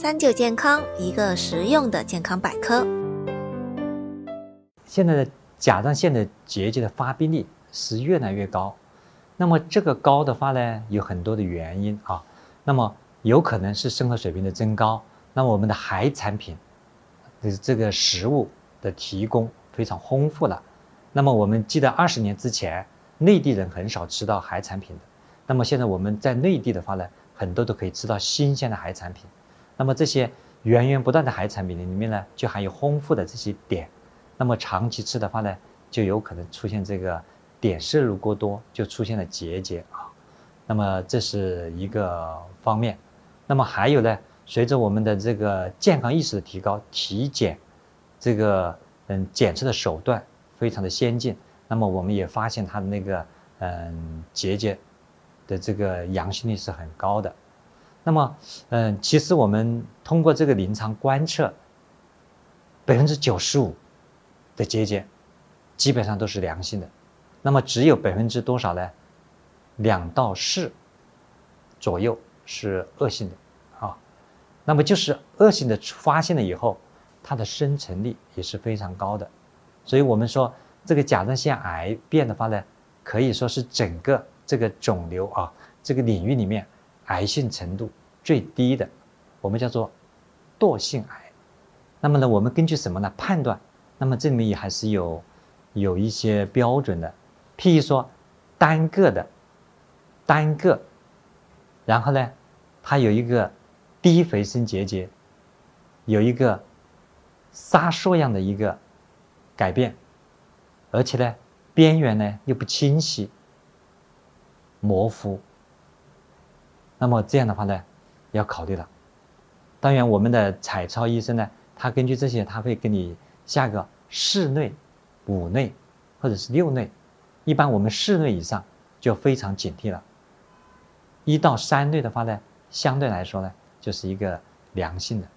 三九健康，一个实用的健康百科。现在的甲状腺的结节的发病率是越来越高，那么这个高的话呢，有很多的原因啊。那么有可能是生活水平的增高，那么我们的海产品的这个食物的提供非常丰富了。那么我们记得二十年之前，内地人很少吃到海产品的。那么现在我们在内地的话呢，很多都可以吃到新鲜的海产品。那么这些源源不断的海产品里面呢，就含有丰富的这些碘。那么长期吃的话呢，就有可能出现这个碘摄入过多，就出现了结节啊。那么这是一个方面。那么还有呢，随着我们的这个健康意识的提高，体检这个嗯检测的手段非常的先进。那么我们也发现它的那个嗯结节。的这个阳性率是很高的，那么，嗯，其实我们通过这个临床观测，百分之九十五的结节基本上都是良性的，那么只有百分之多少呢？两到四左右是恶性的，啊，那么就是恶性的发现了以后，它的生存率也是非常高的，所以我们说这个甲状腺癌变的话呢，可以说是整个。这个肿瘤啊，这个领域里面癌性程度最低的，我们叫做惰性癌。那么呢，我们根据什么呢判断？那么这里面也还是有有一些标准的，譬如说单个的单个，然后呢，它有一个低回声结节，有一个沙烁样的一个改变，而且呢，边缘呢又不清晰。模糊，那么这样的话呢，要考虑了。当然，我们的彩超医生呢，他根据这些，他会给你下个四类、五类或者是六类。一般我们四类以上就非常警惕了。一到三类的话呢，相对来说呢，就是一个良性的。